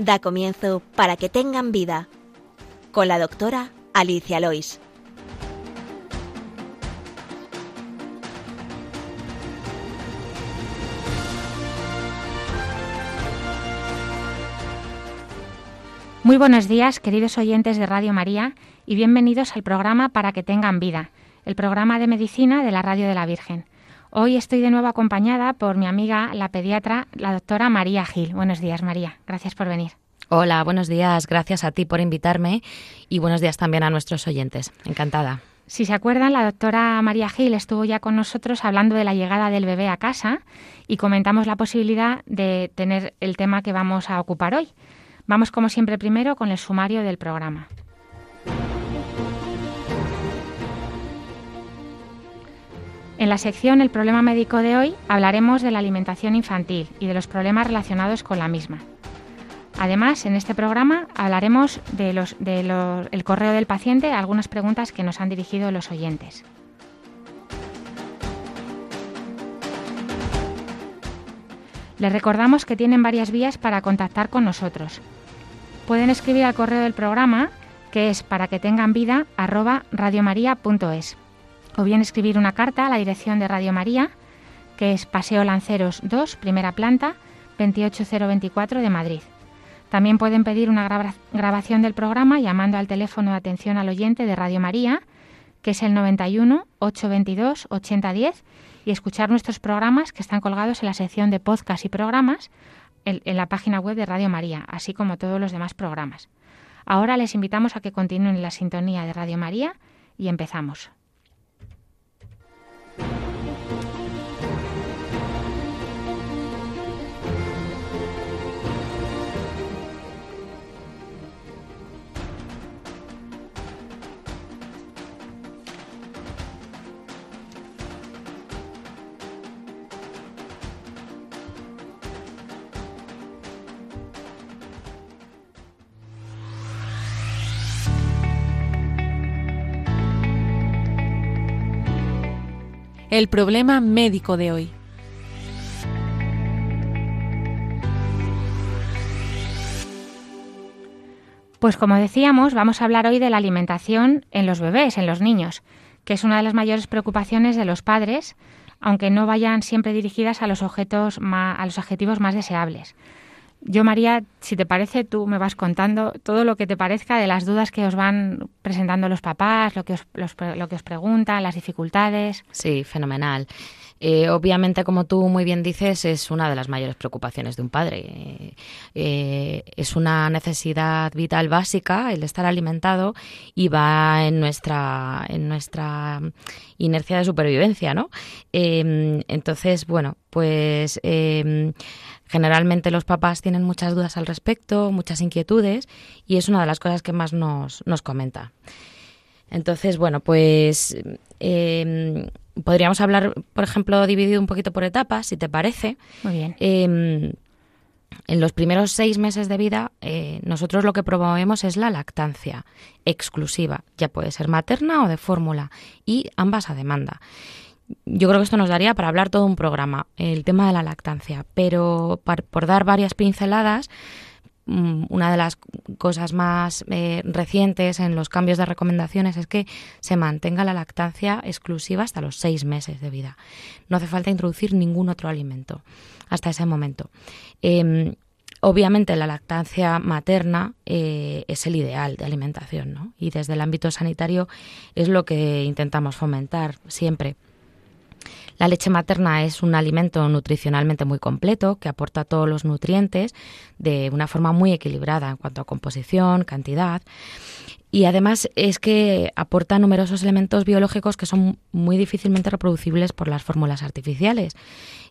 Da comienzo para que tengan vida con la doctora Alicia Lois. Muy buenos días, queridos oyentes de Radio María, y bienvenidos al programa Para que tengan vida, el programa de medicina de la Radio de la Virgen. Hoy estoy de nuevo acompañada por mi amiga, la pediatra, la doctora María Gil. Buenos días, María. Gracias por venir. Hola, buenos días. Gracias a ti por invitarme y buenos días también a nuestros oyentes. Encantada. Si se acuerdan, la doctora María Gil estuvo ya con nosotros hablando de la llegada del bebé a casa y comentamos la posibilidad de tener el tema que vamos a ocupar hoy. Vamos, como siempre, primero con el sumario del programa. En la sección El problema médico de hoy hablaremos de la alimentación infantil y de los problemas relacionados con la misma. Además, en este programa hablaremos del correo del paciente, algunas preguntas que nos han dirigido los oyentes. Les recordamos que tienen varias vías para contactar con nosotros. Pueden escribir al correo del programa, que es para que tengan vida o bien escribir una carta a la dirección de Radio María, que es Paseo Lanceros 2, primera planta, 28024 de Madrid. También pueden pedir una grabación del programa llamando al teléfono de atención al oyente de Radio María, que es el 91 822 8010, y escuchar nuestros programas que están colgados en la sección de podcast y programas en, en la página web de Radio María, así como todos los demás programas. Ahora les invitamos a que continúen la sintonía de Radio María y empezamos. El problema médico de hoy. Pues como decíamos, vamos a hablar hoy de la alimentación en los bebés, en los niños, que es una de las mayores preocupaciones de los padres, aunque no vayan siempre dirigidas a los objetos a los objetivos más deseables. Yo, María, si te parece, tú me vas contando todo lo que te parezca de las dudas que os van presentando los papás, lo que os, lo que os preguntan, las dificultades. Sí, fenomenal. Eh, obviamente, como tú muy bien dices, es una de las mayores preocupaciones de un padre. Eh, es una necesidad vital básica el estar alimentado y va en nuestra, en nuestra inercia de supervivencia, ¿no? Eh, entonces, bueno, pues Generalmente los papás tienen muchas dudas al respecto, muchas inquietudes y es una de las cosas que más nos, nos comenta. Entonces, bueno, pues em, podríamos hablar, por ejemplo, dividido un poquito por etapas, si te parece. Muy bien. Em, en los primeros seis meses de vida, eh, nosotros lo que promovemos es la lactancia exclusiva, ya puede ser materna o de fórmula, y ambas a demanda yo creo que esto nos daría para hablar todo un programa, el tema de la lactancia, pero por dar varias pinceladas, mm, una de las cosas más eh, recientes en los cambios de recomendaciones es que se mantenga la lactancia exclusiva hasta los seis meses de vida. No hace falta introducir ningún otro alimento hasta ese momento. Em, obviamente la lactancia materna eh, es el ideal de alimentación, ¿no? Y desde el ámbito sanitario es lo que intentamos fomentar siempre. La leche materna es un alimento nutricionalmente muy completo que aporta todos los nutrientes de una forma muy equilibrada en cuanto a composición, cantidad. Y además es que aporta numerosos elementos biológicos que son muy difícilmente reproducibles por las fórmulas artificiales,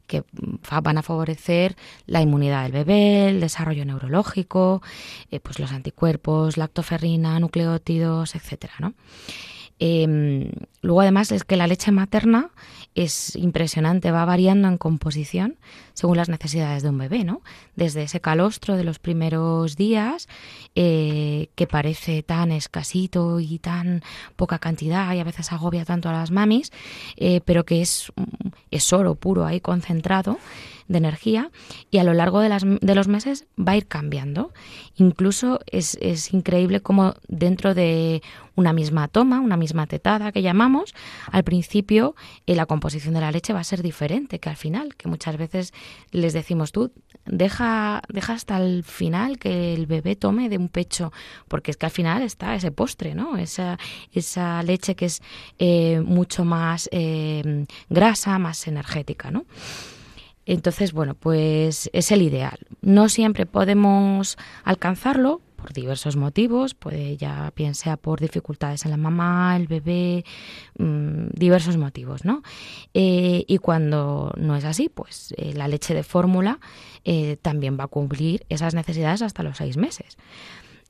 que van a favorecer la inmunidad del bebé, el desarrollo neurológico, eh, pues los anticuerpos, lactoferrina, nucleótidos, etcétera, ¿no? Em, luego además es que la leche materna es impresionante, va variando en composición según las necesidades de un bebé, ¿no? Desde ese calostro de los primeros días, eh, que parece tan escasito y tan poca cantidad y a veces agobia tanto a las mamis, eh, pero que es, es oro puro ahí concentrado, de energía y a lo largo de, las, de los meses va a ir cambiando. Incluso es, es increíble cómo dentro de una misma toma, una misma tetada que llamamos, al principio eh, la composición de la leche va a ser diferente que al final, que muchas veces les decimos tú, deja, deja hasta el final que el bebé tome de un pecho, porque es que al final está ese postre, ¿no? Esa, esa leche que es eh, mucho más eh, grasa, más energética, ¿no? Entonces, bueno, pues es el ideal. No siempre podemos alcanzarlo, por diversos motivos, puede ya bien sea por dificultades en la mamá, el bebé, mm, diversos motivos, ¿no? Eh, y cuando no es así, pues eh, la leche de fórmula eh, también va a cumplir esas necesidades hasta los seis meses.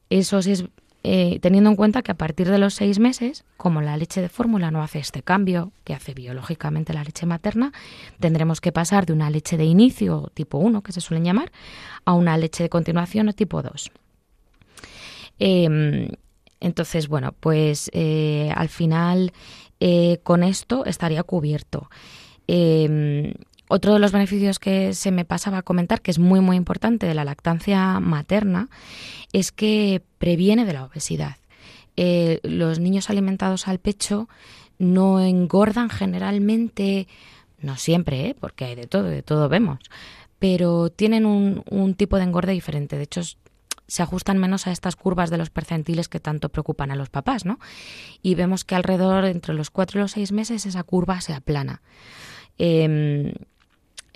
Eso sí es teniendo en cuenta que a partir de los seis meses, como la leche de fórmula no hace este cambio que hace biológicamente la leche materna, tendremos que pasar de una leche de inicio tipo 1, que se suelen llamar, a una leche de continuación o tipo 2. Em, entonces, bueno, pues eh, al final eh, con esto estaría cubierto. Em, otro de los beneficios que se me pasaba a comentar, que es muy muy importante de la lactancia materna, es que previene de la obesidad. Eh, los niños alimentados al pecho no engordan generalmente, no siempre, porque hay de todo, de todo vemos, pero tienen un, tipo de engorde diferente. De hecho, se ajustan menos a estas curvas de los percentiles que tanto preocupan a los papás, ¿no? Y vemos que alrededor entre los cuatro y los seis meses esa curva se aplana. Em,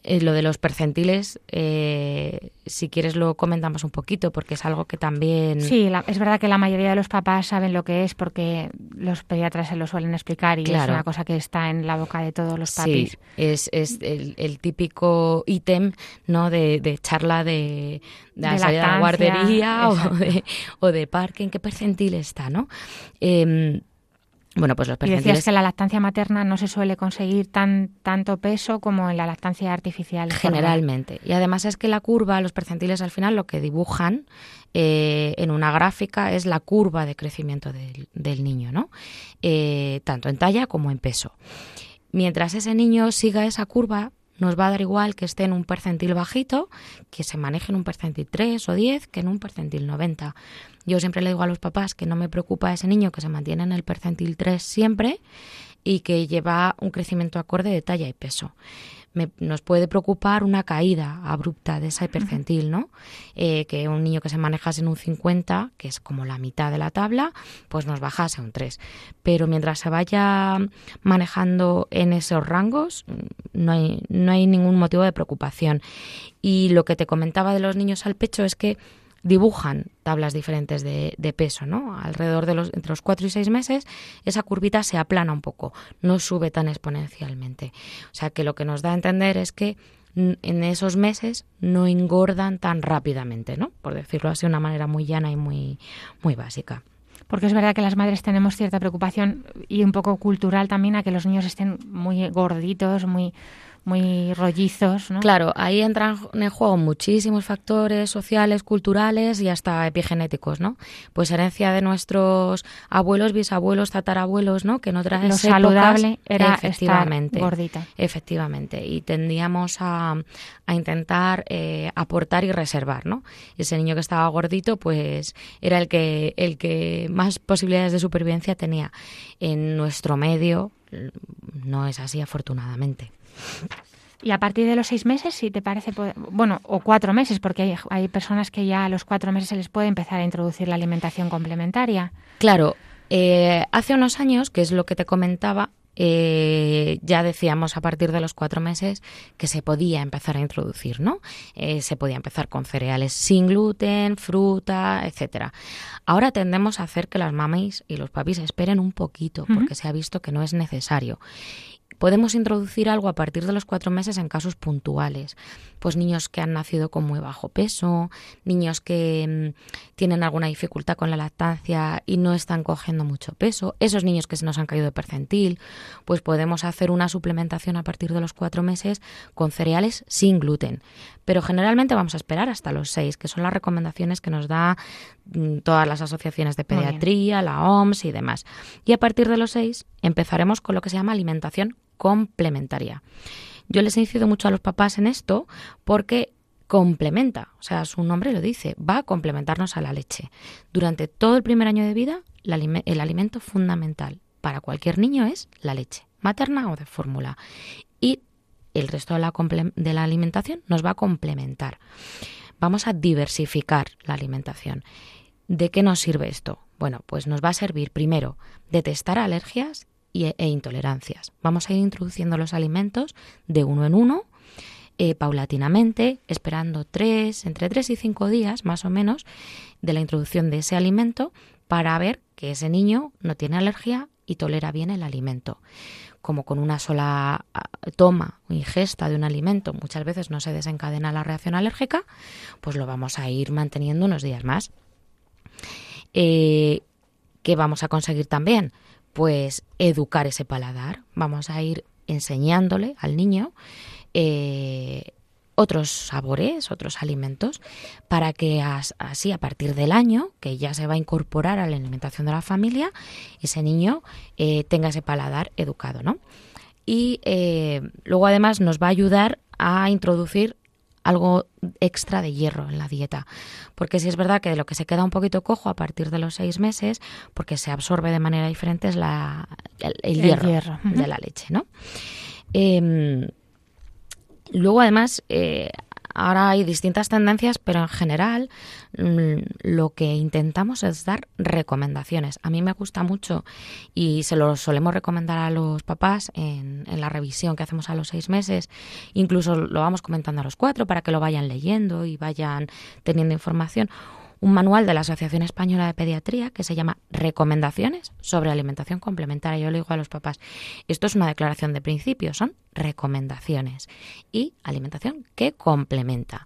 eh, lo de los percentiles, eh, si quieres lo comentamos un poquito, porque es algo que también... Sí, es verdad que la mayoría de los papás saben lo que es porque los pediatras se lo suelen explicar y es una cosa que está en la boca de todos los papis. Sí, es, es el, típico ítem ¿no? de, charla de, de, la guardería o de, o de parque, en qué percentil está, ¿no? Em, bueno, pues los percentiles... Y decías que la lactancia materna no se suele conseguir tan tanto peso como en la lactancia artificial. Generalmente. Y además es que la curva, los percentiles al final lo que dibujan eh, en una gráfica es la curva de crecimiento del, niño, ¿no? Eh, tanto en talla como en peso. Mientras ese niño siga esa curva, nos va a dar igual que esté en un percentil bajito, que se maneje en un percentil 3 o 10, que en un percentil 90. Yo siempre le digo a los papás que no me preocupa ese niño que se mantiene en el percentil 3 siempre y que lleva un crecimiento acorde de talla y peso nos puede preocupar una caída abrupta de esa percentil, ¿no? Eh, que un niño que se manejase en un 50, que es como la mitad de la tabla, pues nos bajase a un 3. Pero mientras se vaya manejando en esos rangos, no hay, no hay ningún motivo de preocupación. Y lo que te comentaba de los niños al pecho es que dibujan tablas diferentes de, peso, ¿no? Alrededor de los, entre los 4 y 6 meses, esa curvita se aplana un poco, no sube tan exponencialmente. O sea que lo que nos da a entender es que en esos meses no engordan tan rápidamente, ¿no? Por decirlo así de una manera muy llana y muy, muy básica porque es verdad que las madres tenemos cierta preocupación y un poco cultural también a que los niños estén muy gorditos, muy muy rollizos, ¿no? Claro, ahí entran en juego muchísimos factores sociales, culturales y hasta epigenéticos, ¿no? Pues herencia de nuestros abuelos, bisabuelos, tatarabuelos, ¿no? Que no otras Lo saludable era efectivamente, estar gordita. Efectivamente, y tendíamos a, a intentar eh, aportar y reservar, ¿no? Ese niño que estaba gordito, pues era el que, el que más posibilidades de supervivencia tenía. En nuestro medio no es así, afortunadamente. Y a partir de los seis meses, si te parece, bueno, o cuatro meses, porque hay, personas que ya a los cuatro meses se les puede empezar a introducir la alimentación complementaria. Claro, eh, hace unos años, que es lo que te comentaba, eh, ya decíamos a partir de los cuatro meses que se podía empezar a introducir, ¿no? Eh, se podía empezar con cereales sin gluten, fruta, etcétera. Ahora tendemos a hacer que las mamis y los papis esperen un poquito, porque se ha visto que no es necesario. Podemos introducir algo a partir de los cuatro meses en casos puntuales, pues niños que han nacido con muy bajo peso, niños que mm, tienen alguna dificultad con la lactancia y no están cogiendo mucho peso, esos niños que se nos han caído de percentil, pues podemos hacer una suplementación a partir de los cuatro meses con cereales sin gluten. Pero generalmente vamos a esperar hasta los seis, que son las recomendaciones que nos da mm, todas las asociaciones de pediatría, la OMS y demás. Y a partir de los seis empezaremos con lo que se llama alimentación complementaria. Yo les incido mucho a los papás en esto porque complementa, o sea, su nombre lo dice, va a complementarnos a la leche. Durante todo el primer año de vida, el alimento fundamental para cualquier niño es la leche, materna o de fórmula. Y el resto de la, de la alimentación nos va a complementar. Vamos a diversificar la alimentación. ¿De qué nos sirve esto? Bueno, pues nos va a servir primero detestar alergias e, intolerancias. Vamos a ir introduciendo los alimentos de uno en uno, eh, paulatinamente, esperando tres, entre tres y cinco días más o menos de la introducción de ese alimento para ver que ese niño no tiene alergia y tolera bien el alimento. Como con una sola ah, toma o ingesta de un alimento muchas veces no se desencadena la reacción alérgica, pues lo vamos a ir manteniendo unos días más. Eh, ¿Qué vamos a conseguir también? Pues educar ese paladar. Vamos a ir enseñándole al niño eh, otros sabores, otros alimentos, para que así a partir del año, que ya se va a incorporar a la alimentación de la familia, ese niño eh, tenga ese paladar educado, ¿no? Y eh, luego además nos va a ayudar a introducir algo extra de hierro en la dieta. Porque si es verdad que de lo que se queda un poquito cojo a partir de los seis meses, porque se absorbe de manera diferente, es la, el, hierro, de la leche, ¿no? Em, luego, además, eh, Ahora hay distintas tendencias, pero en general mm, lo que intentamos es dar recomendaciones. A mí me gusta mucho y se lo solemos recomendar a los papás en, en la revisión que hacemos a los seis meses. Incluso lo vamos comentando a los cuatro para que lo vayan leyendo y vayan teniendo información un manual de la Asociación Española de Pediatría que se llama Recomendaciones sobre alimentación complementaria. Yo le digo a los papás, esto es una declaración de principios, son recomendaciones y alimentación que complementa.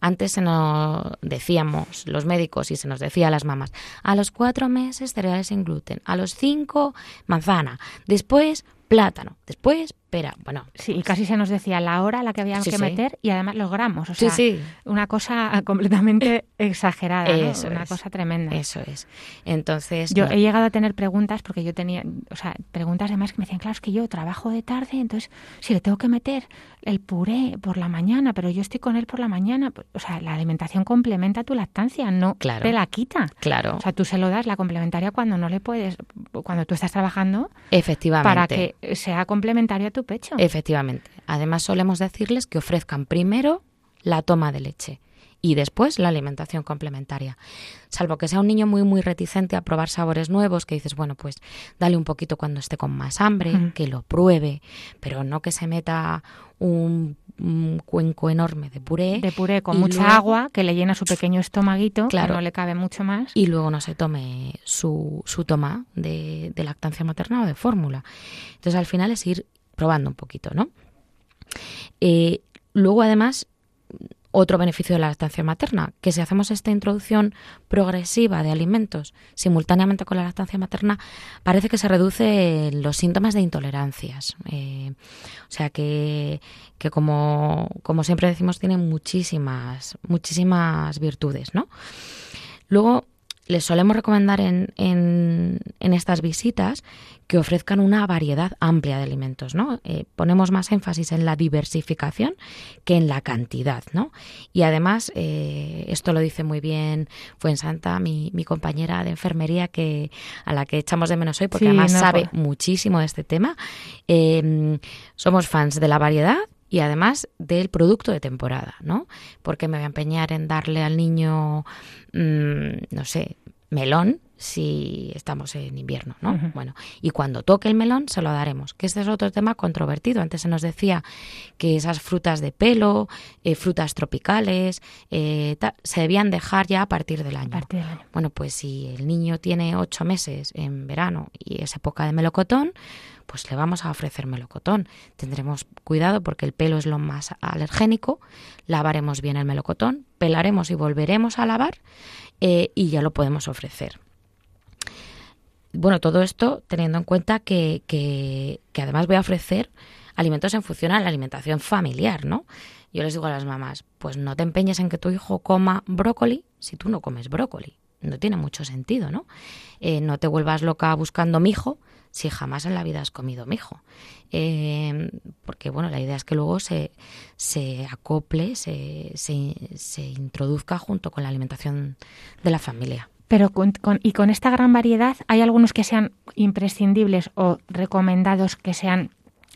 Antes se nos decíamos los médicos y se nos decía a las mamás, a los cuatro meses cereales sin gluten, a los cinco manzana, después plátano, después pera. Bueno, sí, y casi se nos decía la hora a la que habíamos que meter y además los gramos. O sea, una cosa completamente exagerada, una cosa tremenda. Eso es. Entonces. Yo he llegado a tener preguntas porque yo tenía, o sea, preguntas además que me decían, claro, es que yo trabajo de tarde, entonces si le tengo que meter el puré por la mañana, pero yo estoy con él por la mañana, pues, o sea, la alimentación complementa tu lactancia, no te la quita. Claro. O sea, tú se lo das la complementaria cuando no le puedes, cuando tú estás trabajando. Efectivamente. Para que sea complementaria a tu pecho. Efectivamente. Además, solemos decirles que ofrezcan primero la toma de leche y después la alimentación complementaria. Salvo que sea un niño muy muy reticente a probar sabores nuevos, que dices, bueno, pues dale un poquito cuando esté con más hambre, que lo pruebe, pero no que se meta un, cuenco enorme de puré. De puré con mucha agua que le llena su pequeño estomaguito, claro, no le cabe mucho más. Y luego no se tome su, su toma de, de lactancia materna o de fórmula. Entonces al final es ir probando un poquito, ¿no? Eh, luego, además, otro beneficio de la lactancia materna, que si hacemos esta introducción progresiva de alimentos simultáneamente con la lactancia materna, parece que se reducen los síntomas de intolerancias. Eh, o sea que, que como, como, siempre decimos, tiene muchísimas, muchísimas virtudes, ¿no? Luego, les solemos recomendar en, en, estas visitas que ofrezcan una variedad amplia de alimentos, ¿no? Eh, ponemos más énfasis en la diversificación que en la cantidad, ¿no? Y además, eh, esto lo dice muy bien Fuensanta, mi, mi compañera de enfermería, que a la que echamos de menos hoy, porque además sabe muchísimo de este tema. Eh, somos fans de la variedad y además del producto de temporada, ¿no? Porque me voy a empeñar en darle al niño, mm, no sé, melón si estamos en invierno, ¿no? Bueno, y cuando toque el melón se lo daremos, que este es otro tema controvertido. Antes se nos decía que esas frutas de pelo, eh, frutas tropicales, eh, se debían dejar ya a partir del año. Bueno, pues si el niño tiene ocho meses en verano y es época de melocotón, pues le vamos a ofrecer melocotón. Tendremos cuidado porque el pelo es lo más alergénico, lavaremos bien el melocotón, pelaremos y volveremos a lavar eh, y ya lo podemos ofrecer. Bueno, todo esto teniendo en cuenta que, que, además voy a ofrecer alimentos en función a la alimentación familiar, ¿no? Yo les digo a las mamás, pues no te empeñes en que tu hijo coma brócoli si tú no comes brócoli. No tiene mucho sentido, ¿no? Eh, no te vuelvas loca buscando mijo si jamás en la vida has comido mijo. Eh, porque, bueno, la idea es que luego se, se acople, se, se, se introduzca junto con la alimentación de la familia. Pero con, y con esta gran variedad, ¿hay algunos que sean imprescindibles o recomendados que sean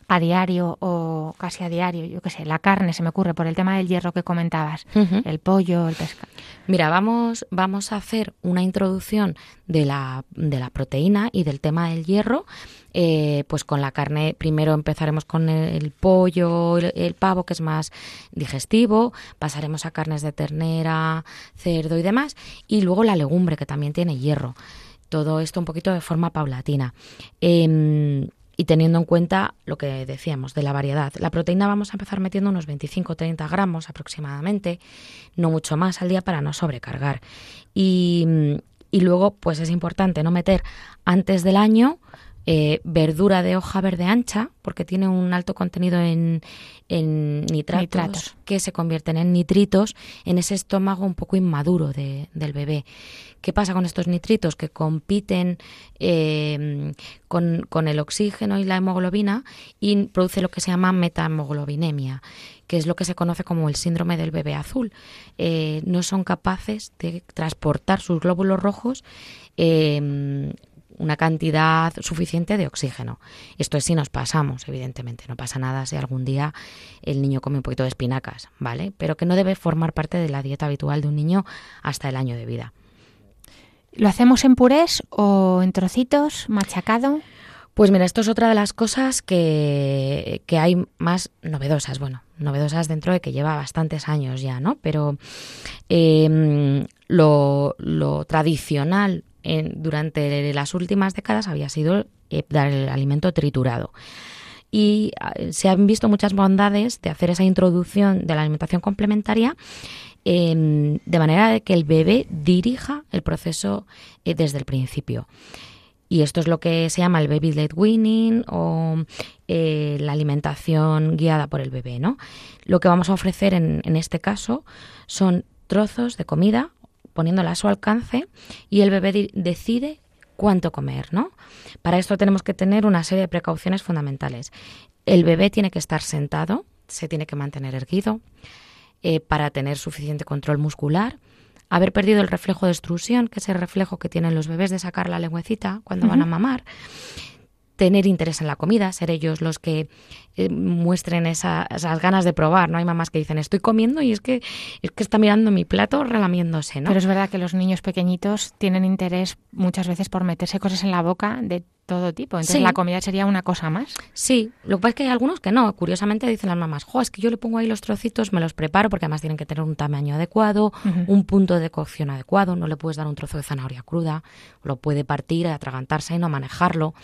a diario o casi a diario, yo qué sé, la carne se me ocurre por el tema del hierro que comentabas, el pollo, el pescado. Mira, vamos, vamos a hacer una introducción de la, de la proteína y del tema del hierro. Eh, pues con la carne, primero empezaremos con el, pollo, el, pavo, que es más digestivo, pasaremos a carnes de ternera, cerdo y demás, y luego la legumbre, que también tiene hierro. Todo esto un poquito de forma paulatina. Em, y teniendo en cuenta lo que decíamos de la variedad. La proteína vamos a empezar metiendo unos 25-30 gramos aproximadamente, no mucho más al día para no sobrecargar. Y, y luego, pues es importante no meter antes del año eh, verdura de hoja verde ancha, porque tiene un alto contenido en, nitratos, que se convierten en nitritos en ese estómago un poco inmaduro del bebé. ¿Qué pasa con estos nitritos? Que compiten eh, con, con, el oxígeno y la hemoglobina y produce lo que se llama metahemoglobinemia, que es lo que se conoce como el síndrome del bebé azul. Eh, no son capaces de transportar sus glóbulos rojos una cantidad suficiente de oxígeno. Esto es si nos pasamos, evidentemente. No pasa nada si algún día el niño come un poquito de espinacas, ¿vale? Pero que no debe formar parte de la dieta habitual de un niño hasta el año de vida. ¿Lo hacemos en purés o en trocitos, machacado? Pues mira, esto es otra de las cosas que, que, hay más novedosas. Bueno, novedosas dentro de que lleva bastantes años ya, ¿no? Pero em, lo, lo, tradicional durante las últimas décadas había sido eh, dar el alimento triturado. Y ah, se han visto muchas bondades de hacer esa introducción de la alimentación complementaria em, de manera de que el bebé dirija el proceso eh, desde el principio. Y esto es lo que se llama el baby led weaning o eh, la alimentación guiada por el bebé, ¿no? Lo que vamos a ofrecer en, en este caso son trozos de comida poniéndola a su alcance y el bebé decide cuánto comer, ¿no? Para esto tenemos que tener una serie de precauciones fundamentales. El bebé tiene que estar sentado, se tiene que mantener erguido eh, para tener suficiente control muscular, haber perdido el reflejo de extrusión, que es el reflejo que tienen los bebés de sacar la lengüecita cuando van a mamar, tener interés en la comida, ser ellos los que eh, muestren esas ganas de probar, ¿no? Hay mamás que dicen, estoy comiendo y es que, es que está mirando mi plato relamiéndose, ¿no? Pero es verdad que los niños pequeñitos tienen interés muchas veces por meterse cosas en la boca de todo tipo. Entonces la comida sería una cosa más. Sí, lo que pasa es que hay algunos que no. Curiosamente dicen las mamás, jo, es que yo le pongo ahí los trocitos, me los preparo porque además tienen que tener un tamaño adecuado, un punto de cocción adecuado. No le puedes dar un trozo de zanahoria cruda, lo puede partir, atragantarse y no manejarlo.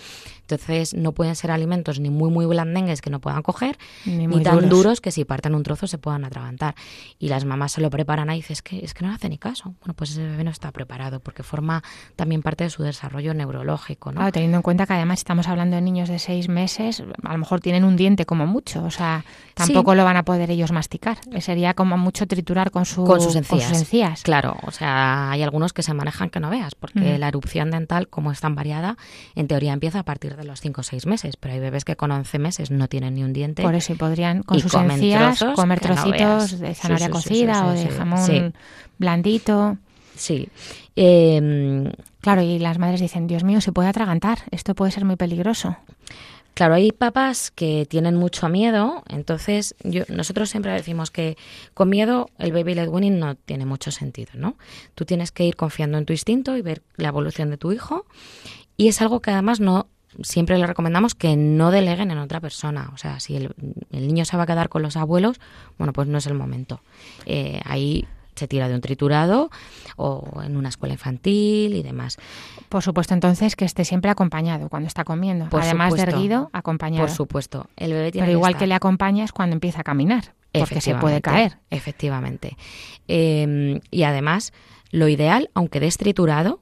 Entonces no pueden ser alimentos ni muy muy blandengues que no puedan coger, ni, tan duros. que si parten un trozo se puedan atragantar. Y las mamás se lo preparan ahí y dicen, es que, es que no le hace ni caso. Bueno, pues ese bebé no está preparado porque forma también parte de su desarrollo neurológico. ¿no? teniendo en cuenta que además estamos hablando de niños de seis meses, a lo mejor tienen un diente como mucho, o sea, tampoco lo van a poder ellos masticar. Sería como mucho triturar con, su, con, sus, encías. Claro, o sea, hay algunos que se manejan que no veas, porque la erupción dental, como es tan variada, en teoría empieza a partir de los cinco o seis meses, pero hay bebés que con 11 meses no tienen ni un diente. Por eso podrían con sus encías comer trocitos de zanahoria cocida o de jamón blandito. Sí. Eh, Claro, y las madres dicen, Dios mío, se puede atragantar, esto puede ser muy peligroso. Claro, hay papás que tienen mucho miedo, entonces yo, nosotros siempre decimos que con miedo el baby led winning no tiene mucho sentido, ¿no? Tú tienes que ir confiando en tu instinto y ver la evolución de tu hijo y es algo que además no siempre le recomendamos que no deleguen en otra persona. O sea, si el, niño se va a quedar con los abuelos, bueno, pues no es el momento. Eh, ahí se tira de un triturado o en una escuela infantil y demás. Por supuesto, entonces que esté siempre acompañado cuando está comiendo. Además de erguido, acompañado. Por supuesto. El bebé tiene Pero igual que, le acompañas cuando empieza a caminar, porque se puede caer. Efectivamente. Em, y además, lo ideal, aunque des triturado,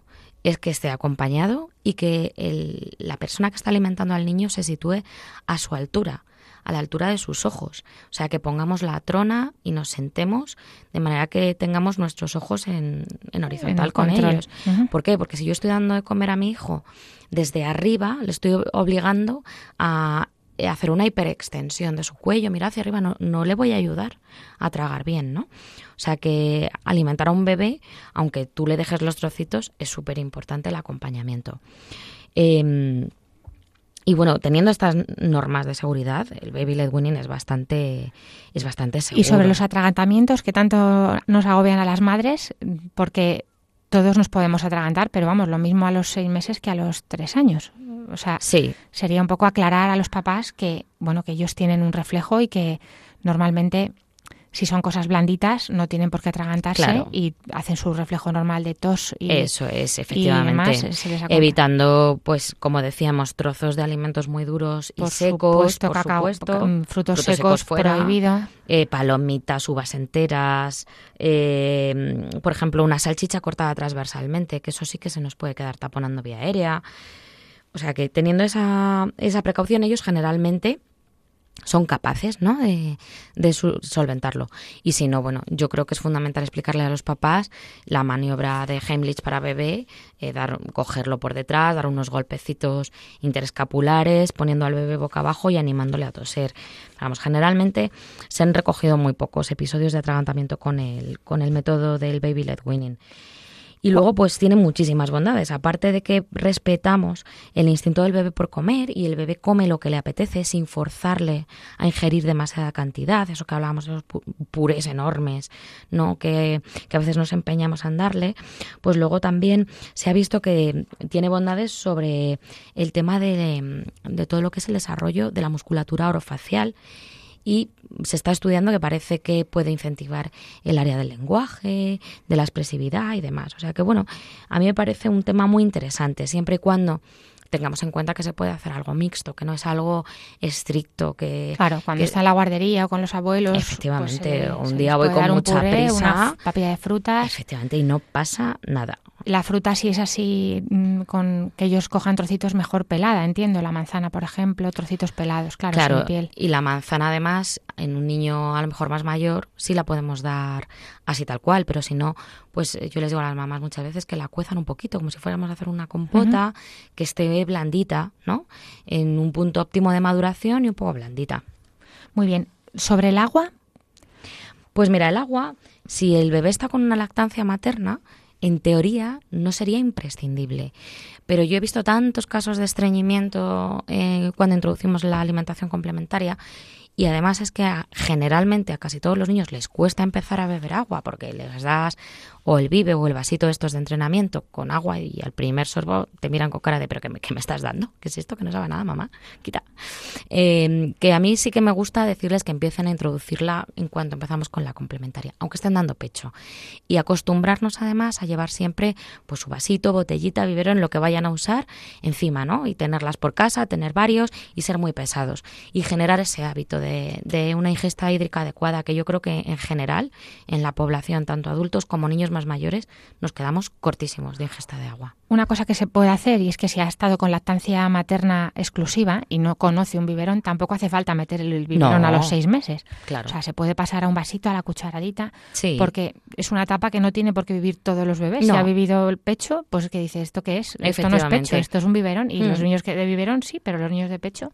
es que esté acompañado y que la persona que está alimentando al niño se sitúe a su altura a la altura de sus ojos. O sea, que pongamos la trona y nos sentemos de manera que tengamos nuestros ojos en, horizontal con ellos. ¿Por qué? Porque si yo estoy dando de comer a mi hijo desde arriba, le estoy obligando a hacer una hiperextensión de su cuello, mira hacia arriba, no, no, le voy a ayudar a tragar bien, ¿no? O sea que alimentar a un bebé, aunque tú le dejes los trocitos, es súper importante el acompañamiento. Em, y bueno, teniendo estas normas de seguridad, el baby led weaning es bastante, es bastante seguro. Y sobre los atragantamientos que tanto nos agobian a las madres, porque todos nos podemos atragantar, pero vamos, lo mismo a los seis meses que a los tres años. O sea, sí. sería un poco aclarar a los papás que, bueno, que ellos tienen un reflejo y que normalmente si son cosas blanditas, no tienen por qué atragantarse y hacen su reflejo normal de tos. Y, Eso es, efectivamente. evitando, pues, como decíamos, trozos de alimentos muy duros y secos, por supuesto, mm, frutos, secos, fuera, prohibido. Eh, palomitas, uvas enteras, eh, por ejemplo, una salchicha cortada transversalmente, que eso sí que se nos puede quedar taponando vía aérea. O sea que teniendo esa, esa precaución, ellos generalmente son capaces ¿no? de, solventarlo. Y si no, bueno, yo creo que es fundamental explicarle a los papás la maniobra de Heimlich para bebé, eh, dar, cogerlo por detrás, dar unos golpecitos interescapulares, poniendo al bebé boca abajo y animándole a toser. Vamos, generalmente se han recogido muy pocos episodios de atragantamiento con el, con el método del baby led weaning. Y luego, pues tiene muchísimas bondades. Aparte de que respetamos el instinto del bebé por comer y el bebé come lo que le apetece sin forzarle a ingerir demasiada cantidad, eso que hablábamos de los purés enormes, ¿no? Que, que a veces nos empeñamos en darle, pues luego también se ha visto que tiene bondades sobre el tema de, de todo lo que es el desarrollo de la musculatura orofacial y se está estudiando que parece que puede incentivar el área del lenguaje, de la expresividad y demás. O sea que bueno, a mí me parece un tema muy interesante, siempre y cuando tengamos en cuenta que se puede hacer algo mixto, que no es algo estricto. que Claro, cuando está en la guardería o con los abuelos. Pues, Efectivamente, un día voy con mucha prisa. Una papilla de frutas. Efectivamente, y no pasa nada. La fruta si es así, mm, con que ellos cojan trocitos mejor pelada, entiendo. La manzana, por ejemplo, trocitos pelados, claro, claro sin piel. Y la manzana, además, en un niño a lo mejor más mayor, sí la podemos dar así tal cual, pero si no, pues yo les digo a las mamás muchas veces que la cuezan un poquito, como si fuéramos a hacer una compota, que esté blandita, ¿no? En un punto óptimo de maduración y un poco blandita. Muy bien. ¿Sobre el agua? Pues mira, el agua, si el bebé está con una lactancia materna, en teoría no sería imprescindible. Pero yo he visto tantos casos de estreñimiento eh, cuando introducimos la alimentación complementaria y además es que generalmente a casi todos los niños les cuesta empezar a beber agua porque les das o el vive o el vasito estos de entrenamiento con agua y al primer sorbo te miran con cara de pero ¿qué me, me estás dando? ¿Qué es esto? Que no sabe nada, mamá. Quita. Em, que a mí sí que me gusta decirles que empiecen a introducirla en cuanto empezamos con la complementaria, aunque estén dando pecho. Y acostumbrarnos además a llevar siempre pues su vasito, botellita, vivero en lo que vayan a usar encima, ¿no? Y tenerlas por casa, tener varios y ser muy pesados. Y generar ese hábito de, de una ingesta hídrica adecuada que yo creo que en general en la población, tanto adultos como niños más mayores nos quedamos cortísimos de ingesta de agua. Una cosa que se puede hacer y es que si ha estado con lactancia materna exclusiva y no conoce un biberón, tampoco hace falta meter el biberón a los seis meses. Claro. O sea, se puede pasar a un vasito, a la cucharadita, sí. porque es una etapa que no tiene por qué vivir todos los bebés. Si ha vivido el pecho, pues que dice, ¿esto qué es? Esto no es pecho, esto es un biberón. Y los mm. niños que de biberón sí, pero los niños de pecho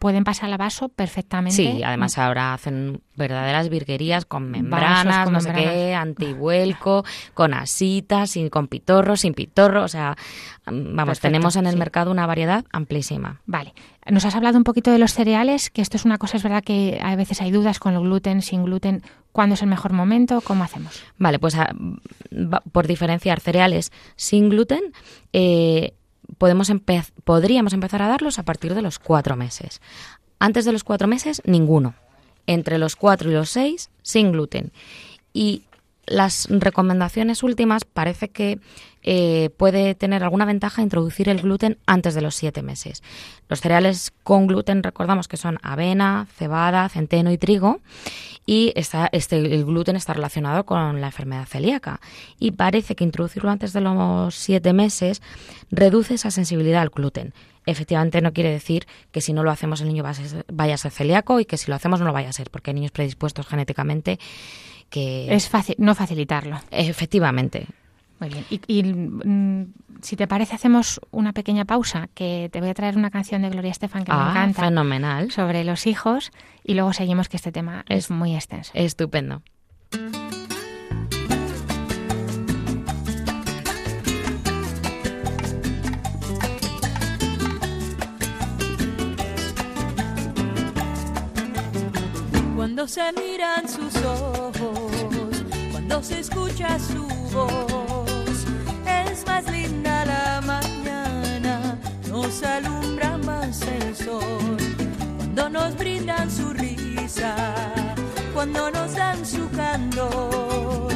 pueden pasar al vaso perfectamente. Sí, además ahora hacen verdaderas virguerías con membranas, no sé qué, antivuelco, con asitas, sin, con pitorro, sin pitorro, o sea, vamos, tenemos en el mercado una variedad amplísima. Vale. Nos has hablado un poquito de los cereales, que esto es una cosa, es verdad que a veces hay dudas con el gluten, sin gluten. ¿Cuándo es el mejor momento? ¿Cómo hacemos? Vale, pues ah, por diferenciar cereales sin gluten, eh, podemos podríamos empezar a darlos a partir de los cuatro meses. Antes de los cuatro meses, ninguno. Entre los cuatro y los seis, sin gluten. Y las recomendaciones últimas parece que eh, puede tener alguna ventaja introducir el gluten antes de los siete meses. Los cereales con gluten recordamos que son avena, cebada, centeno y trigo y está, este, el gluten está relacionado con la enfermedad celíaca y parece que introducirlo antes de los siete meses reduce esa sensibilidad al gluten. efectivamente no quiere decir que si no lo hacemos el niño vaya a ser celíaco y que si lo hacemos no lo vaya a ser, porque hay niños predispuestos genéticamente que... Es fácil, no facilitarlo. Efectivamente. Muy bien. Y, mm, si te parece, hacemos una pequeña pausa, que te voy a traer una canción de Gloria Estefan que me Ah, encanta. fenomenal. Sobre los hijos y luego seguimos que este tema es muy extenso. Estupendo. Cuando se miran sus ojos, cuando se escucha su voz, es más linda la mañana, nos alumbra más el sol. Cuando nos brindan su risa, cuando nos dan su candor,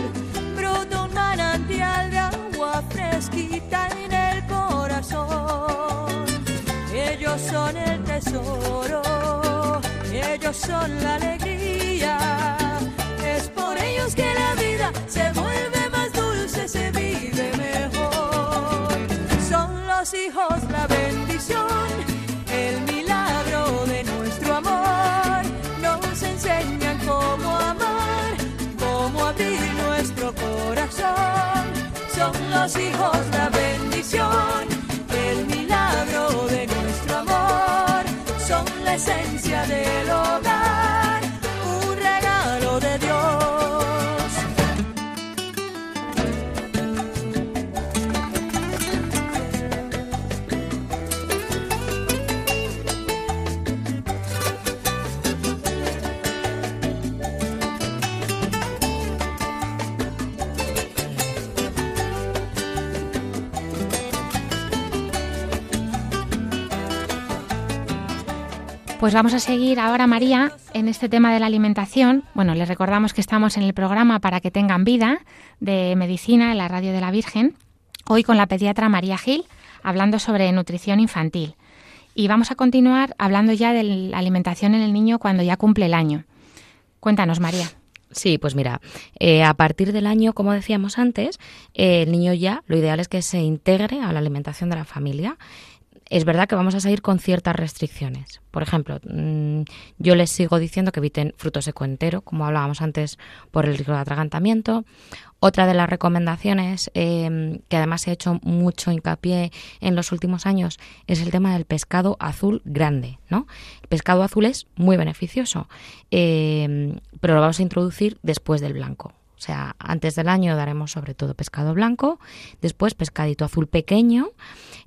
brota un manantial de agua fresquita en el corazón. Ellos son el tesoro, ellos son la alegría. Es por ellos que la vida se vuelve los hijos la bendición, el milagro de nuestro amor. Nos enseñan cómo amar, cómo abrir nuestro corazón. Son los hijos la bendición, el milagro de nuestro amor. Son la esencia del hogar, un regalo de Pues vamos a seguir ahora, María, en este tema de la alimentación. Bueno, les recordamos que estamos en el programa Para que tengan vida de medicina en la Radio de la Virgen. Hoy con la pediatra María Gil, hablando sobre nutrición infantil. Y vamos a continuar hablando ya de la alimentación en el niño cuando ya cumple el año. Cuéntanos, María. Sí, pues mira, eh, a partir del año, como decíamos antes, eh, el niño ya lo ideal es que se integre a la alimentación de la familia. Es verdad que vamos a seguir con ciertas restricciones. Por ejemplo, mm, yo les sigo diciendo que eviten fruto seco entero, como hablábamos antes, por el riesgo de atragantamiento. Otra de las recomendaciones, eh, que además se ha hecho mucho hincapié en los últimos años, es el tema del pescado azul grande. ¿no? El pescado azul es muy beneficioso, eh, pero lo vamos a introducir después del blanco. Sea, antes del año daremos sobre todo pescado blanco, después pescadito azul pequeño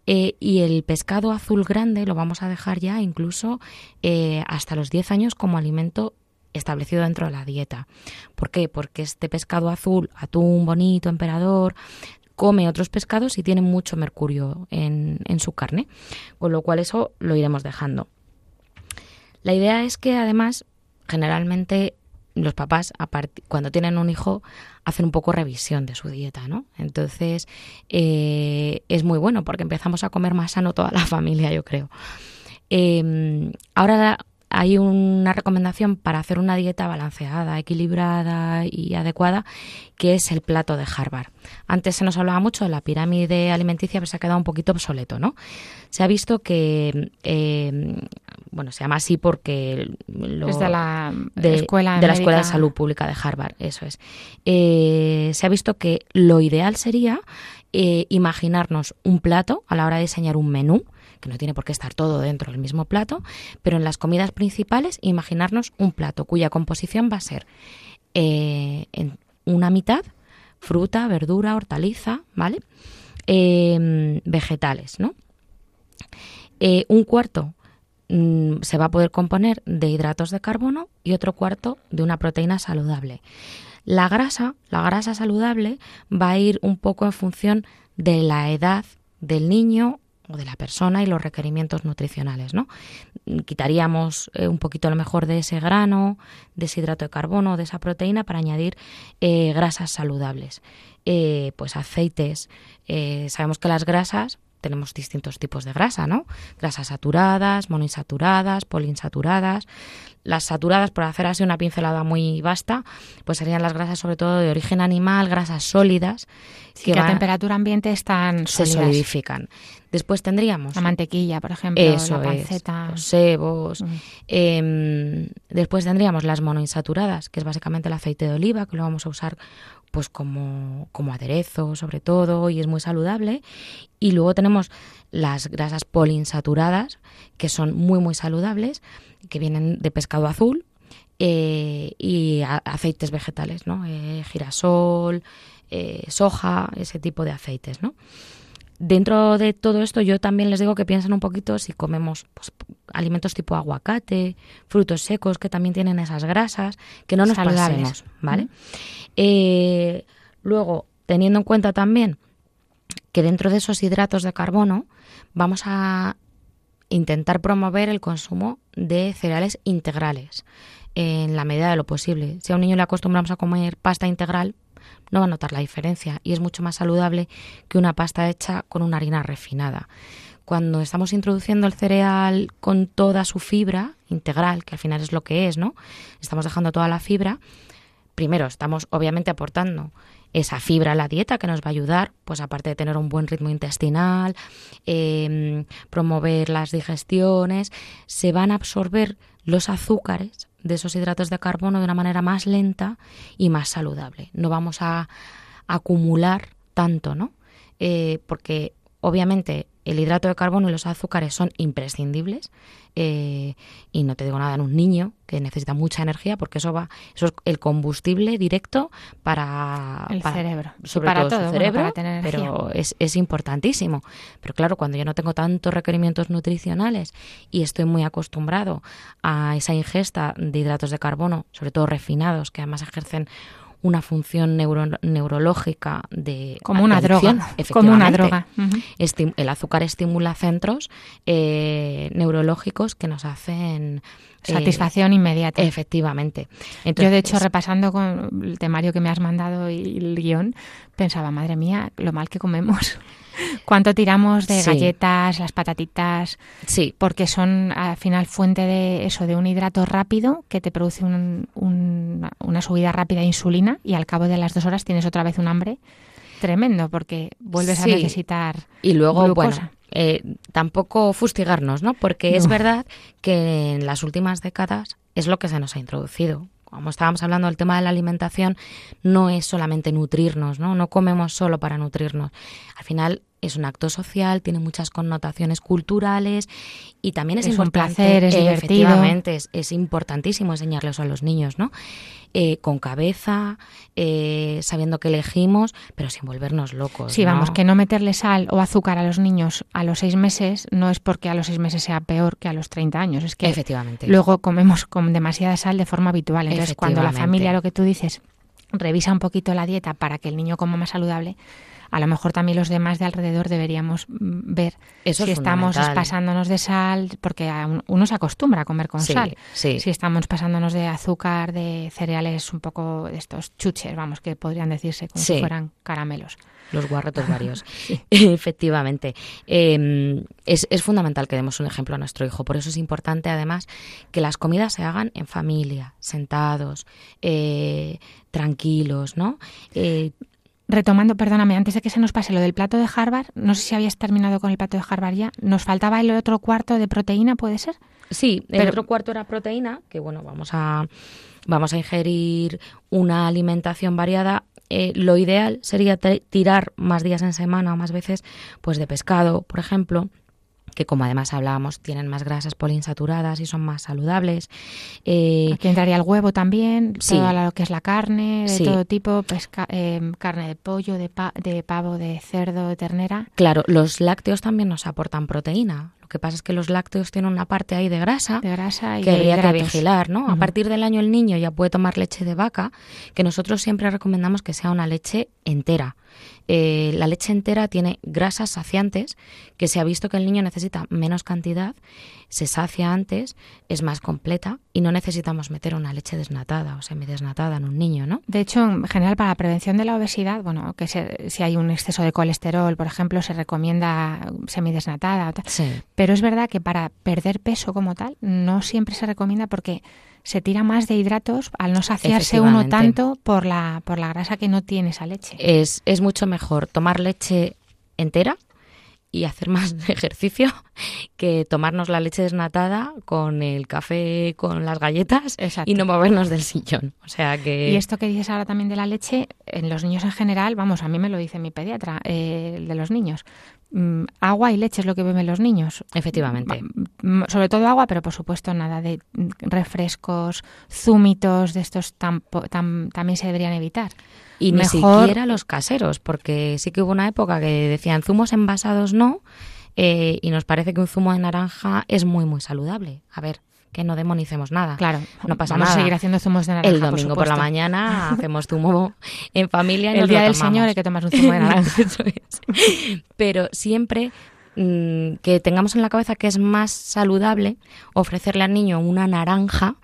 eh, y el pescado azul grande lo vamos a dejar ya incluso eh, hasta los 10 años como alimento establecido dentro de la dieta. ¿Por qué? Porque este pescado azul, atún bonito, emperador, come otros pescados y tiene mucho mercurio en su carne, con lo cual eso lo iremos dejando. La idea es que además generalmente los papás, cuando tienen un hijo, hacen un poco revisión de su dieta, ¿no? Entonces, eh, es muy bueno porque empezamos a comer más sano toda la familia, yo creo. Eh, ahora hay una recomendación para hacer una dieta balanceada, equilibrada y adecuada, que es el plato de Harvard. Antes se nos hablaba mucho de la pirámide alimenticia, pero se ha quedado un poquito obsoleto, ¿no? Se ha visto que, eh, bueno, se llama así porque lo, es de la escuela de la escuela de salud pública de Harvard, eso es. Eh, se ha visto que lo ideal sería eh, imaginarnos un plato a la hora de diseñar un menú que no tiene por qué estar todo dentro del mismo plato, pero en las comidas principales imaginarnos un plato cuya composición va a ser eh, en una mitad fruta, verdura, hortaliza, ¿vale? Vegetales, ¿no? Un cuarto mm, se va a poder componer de hidratos de carbono y otro cuarto de una proteína saludable. La grasa, la grasa saludable va a ir un poco en función de la edad del niño o de la persona y los requerimientos nutricionales, ¿no? Quitaríamos eh, un poquito a lo mejor de ese grano, de ese hidrato de carbono, de esa proteína para añadir eh, grasas saludables. Eh, pues aceites. sabemos que las grasas tenemos distintos tipos de grasa, ¿no? Grasas saturadas, monoinsaturadas, poliinsaturadas. Las saturadas, por hacer así una pincelada muy vasta, pues serían las grasas sobre todo de origen animal, grasas sólidas. Sí, que, a temperatura ambiente están se solidifican. Después tendríamos... La mantequilla, por ejemplo, Eso la panceta. es, los sebos. Mm. Em, después tendríamos las monoinsaturadas, que es básicamente el aceite de oliva, que lo vamos a usar pues como, como aderezo sobre todo y es muy saludable. Y luego tenemos las grasas poliinsaturadas, que son muy muy saludables, que vienen de pescado azul eh, y a- aceites vegetales, ¿no? Eh, girasol, eh, soja, ese tipo de aceites, ¿no? Dentro de todo esto yo también les digo que piensen un poquito si comemos pues, alimentos tipo aguacate, frutos secos que también tienen esas grasas, que no nos pasemos, ¿vale? Luego, teniendo en cuenta también que dentro de esos hidratos de carbono vamos a intentar promover el consumo de cereales integrales en la medida de lo posible. Si a un niño le acostumbramos a comer pasta integral, no va a notar la diferencia y es mucho más saludable que una pasta hecha con una harina refinada. Cuando estamos introduciendo el cereal con toda su fibra integral, que al final es lo que es, ¿no? Estamos dejando toda la fibra, primero estamos obviamente aportando esa fibra a la dieta que nos va a ayudar, pues aparte de tener un buen ritmo intestinal, eh, promover las digestiones, se van a absorber los azúcares de esos hidratos de carbono de una manera más lenta y más saludable. No vamos a acumular tanto, ¿no? Eh, porque obviamente el hidrato de carbono y los azúcares son imprescindibles eh, y no te digo nada en un niño que necesita mucha energía porque eso va eso es el combustible directo para El para- cerebro. sobre Para todo, todo, su bueno, cerebro para tener energía. pero es, es importantísimo pero claro cuando yo no tengo tantos requerimientos nutricionales y estoy muy acostumbrado a esa ingesta de hidratos de carbono sobre todo refinados que además ejercen una función neuro- neurológica de Como una droga. Como una droga. El azúcar estimula centros eh, neurológicos que nos hacen eh, Satisfacción inmediata. efectivamente. Yo, de hecho, repasando con el temario que me has mandado y el guion, pensaba, madre mía, lo mal que comemos. ¿Cuánto tiramos de Sí. galletas, las patatitas? sí, Porque son al final fuente de eso, de un hidrato rápido que te produce un- un- una subida rápida de insulina y al cabo de las dos horas tienes otra vez un hambre tremendo porque vuelves Sí. a necesitar Y luego, glucosa. bueno, eh, tampoco fustigarnos, ¿no? Porque es verdad que en las últimas décadas es lo que se nos ha introducido. Como estábamos hablando del tema de la alimentación, no es solamente nutrirnos, ¿no? No comemos solo para nutrirnos. Al final es un acto social, tiene muchas connotaciones culturales y también es, Es un placer, es divertido. efectivamente, es, es importantísimo enseñarles a los niños, ¿no? Eh, con cabeza, eh, sabiendo que elegimos, pero sin volvernos locos. Sí, ¿no? vamos, que no meterle sal o azúcar a los niños a los seis meses no es porque a los seis meses sea peor que a los 30 años, es que Efectivamente. luego comemos con demasiada sal de forma habitual. Entonces, cuando la familia, lo que tú dices, revisa un poquito la dieta para que el niño coma más saludable, a lo mejor también los demás de alrededor deberíamos mm, ver Eso si es estamos pasándonos de sal, porque uno se acostumbra a comer con Sí, sal. sí. Si estamos pasándonos de azúcar, de cereales un poco de estos chuches, vamos, que podrían decirse como si fueran caramelos. Los guarretos varios. Efectivamente. Eh, es, es fundamental que demos un ejemplo a nuestro hijo. Por eso es importante, además, que las comidas se hagan en familia, sentados, eh, tranquilos, ¿no? Eh, Retomando, perdóname, antes de que se nos pase lo del plato de Harvard, no sé si habías terminado con el plato de Harvard ya. Nos faltaba el otro cuarto de proteína, ¿puede ser? Sí, el Pero- otro cuarto era proteína, que bueno, vamos a, vamos a ingerir una alimentación variada. Eh, lo ideal sería tirar más días en semana o más veces pues de pescado, por ejemplo, que como además hablábamos, tienen más grasas poliinsaturadas y son más saludables. Eh, Aquí entraría el huevo también, Sí. todo lo que es la carne, de Sí. todo tipo, pesca- eh, carne de pollo, de, pa- de pavo, de cerdo, de ternera. claro, los lácteos también nos aportan proteína. Lo que pasa es que los lácteos tienen una parte ahí de grasa de grasa y que de habría que vigilar, ¿no? A partir del año el niño ya puede tomar leche de vaca, que nosotros siempre recomendamos que sea una leche entera. Eh, la leche entera tiene grasas saciantes, que se ha visto que el niño necesita menos cantidad, se sacia antes, es más completa y no necesitamos meter una leche desnatada o semidesnatada en un niño, ¿no? De hecho, en general, para la prevención de la obesidad, bueno, que se- si hay un exceso de colesterol, por ejemplo, se recomienda semidesnatada. Sí. Pero es verdad que para perder peso como tal, no siempre se recomienda porque se tira más de hidratos al no saciarse uno tanto por la, por la grasa que no tiene esa leche. Es, es mucho mejor tomar leche entera y hacer más ejercicio que tomarnos la leche desnatada con el café, con las galletas Exacto. y no movernos del sillón. O sea que... Y esto que dices ahora también de la leche, en los niños en general, vamos, a mí me lo dice mi pediatra, eh, el de los niños. Mm, agua y leche es lo que beben los niños. Efectivamente. Mm, Sobre todo agua, pero por supuesto nada de mm, refrescos, zúmitos, de estos tam- también se deberían evitar. Y ni siquiera los caseros, porque sí que hubo una época que decían zumos envasados no, eh, y nos parece que un zumo de naranja es muy, muy saludable. A ver, que no demonicemos nada. Claro, no pasa vamos nada. a seguir haciendo zumos de naranja. El domingo por, la mañana hacemos zumo en familia. y El nos día lo del. Señor hay que tomar un zumo de naranja. Eso es. Pero siempre mm, que tengamos en la cabeza que es más saludable ofrecerle al niño una naranja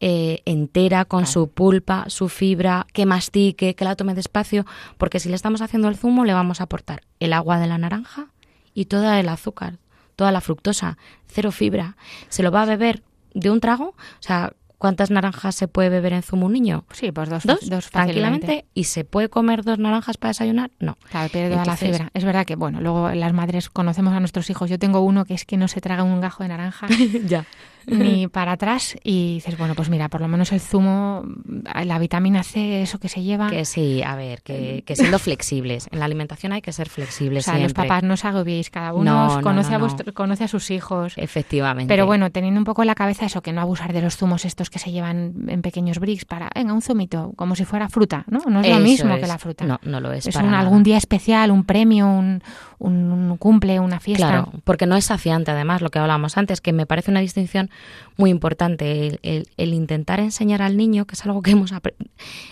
eh, entera con su pulpa, su fibra, que mastique, que la tome despacio, porque si le estamos haciendo el zumo le vamos a aportar el agua de la naranja y todo el azúcar, toda la fructosa, cero fibra. Se lo va a beber de un trago, o sea, ¿cuántas naranjas se puede beber en zumo un niño? Sí, pues dos, Dos, dos tranquilamente. ¿Y se puede comer dos naranjas para desayunar? No. Claro, pierde toda la fibra. Es verdad que, bueno, luego las madres conocemos a nuestros hijos. Yo tengo uno que es que no se traga un gajo de naranja ya. Ni para atrás y dices, bueno, pues mira, por lo menos el zumo, la vitamina C, eso que se lleva. Que sí, a ver, que, que siendo flexibles. En la alimentación hay que ser o flexibles sea, los papás no os agobiéis, cada uno No, os no, conoce, no, a vuestro- conoce a sus hijos. Efectivamente. Pero bueno, teniendo un poco en la cabeza eso, que no abusar de los zumos estos que se llevan en pequeños bricks para, venga, un zumito, como si fuera fruta, ¿no? No es lo mismo es. que la fruta. No, no lo es. es para un, nada. algún día especial, un premio, un, un- cumple, una fiesta. Claro, porque no es saciante, además, lo que hablábamos antes, que me parece una distinción muy importante. El, intentar enseñar al niño, que es algo que hemos,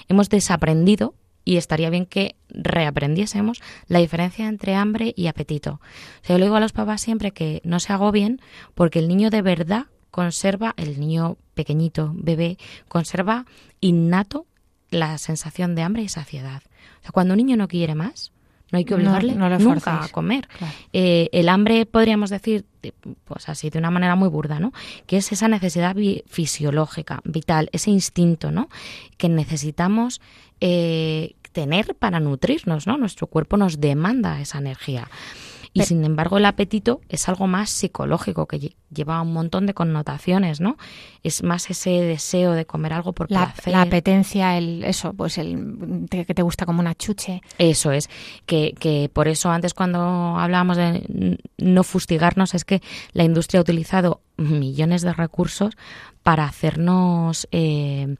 hemos desaprendido, y estaría bien que reaprendiésemos la diferencia entre hambre y apetito. Yo le digo a los papás siempre que no se agobien, porque el niño de verdad conserva, el niño pequeñito, bebé, conserva innato la sensación de hambre y saciedad. O sea, cuando un niño no quiere más, no hay que No- obligarle no lo nunca a comer. Claro. Eh, el hambre, podríamos decir, de- pues así, de una manera muy burda, ¿no? Que es esa necesidad fisiológica, vital, ese instinto, ¿no? Que necesitamos eh, tener para nutrirnos, ¿no? Nuestro cuerpo nos demanda esa energía. Y sin embargo, el apetito es algo más psicológico, que lle- lleva un montón de connotaciones, ¿no? Es más ese deseo de comer algo por La, placer. la apetencia, el eso, pues el que te gusta como una chuche. Eso es, que, que por eso antes cuando hablábamos de no fustigarnos es que la industria ha utilizado millones de recursos para hacernos eh,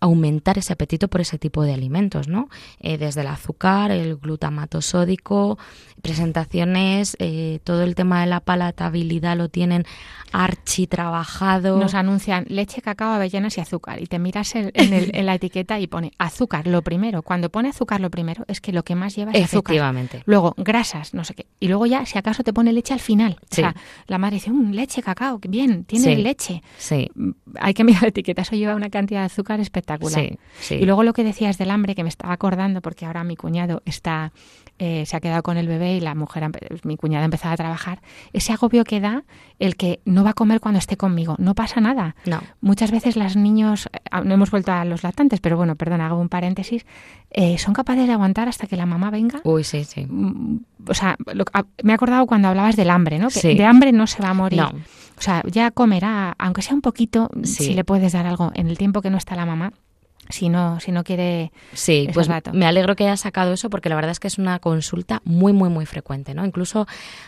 aumentar ese apetito por ese tipo de alimentos, ¿no? Eh, desde el azúcar, el glutamato sódico, presentaciones, eh, todo el tema de la palatabilidad lo tienen archi trabajado. Nos anuncian leche, cacao, avellanas y azúcar. Y te miras en, en el- en la etiqueta y pone azúcar lo primero. Cuando pone azúcar lo primero es que lo que más lleva es azúcar. Efectivamente. Luego, grasas, no sé qué. Y luego ya, si acaso, te pone leche al final. Sí. O sea, la madre dice, "Mm, leche, cacao, bien, tiene Sí. leche. Sí, Mm, Hay que mirar la etiqueta, eso lleva una cantidad de azúcar espectacular. Sí, sí. Y luego lo que decías del hambre, que me estaba acordando, porque ahora mi cuñado está, eh, se ha quedado con el bebé y la mujer, mi cuñada ha empezado a trabajar, ese agobio que da el que no va a comer cuando esté conmigo. No pasa nada. No. Muchas veces las niños, eh, no hemos vuelto a los lactantes, pero bueno, perdón, hago un paréntesis, eh, son capaces de aguantar hasta que la mamá venga. Uy, sí, sí. Mm, O sea, lo- a- me he acordado cuando hablabas del hambre, ¿no? Que Sí. de hambre no se va a morir. No. O sea, ya comerá, aunque sea un poquito, Sí. si le puedes dar algo en el tiempo que no está la mamá. Si no, si no quiere Sí, pues me alegro que hayas sacado eso porque la verdad es que es una consulta muy, muy, muy frecuente, ¿no? Incluso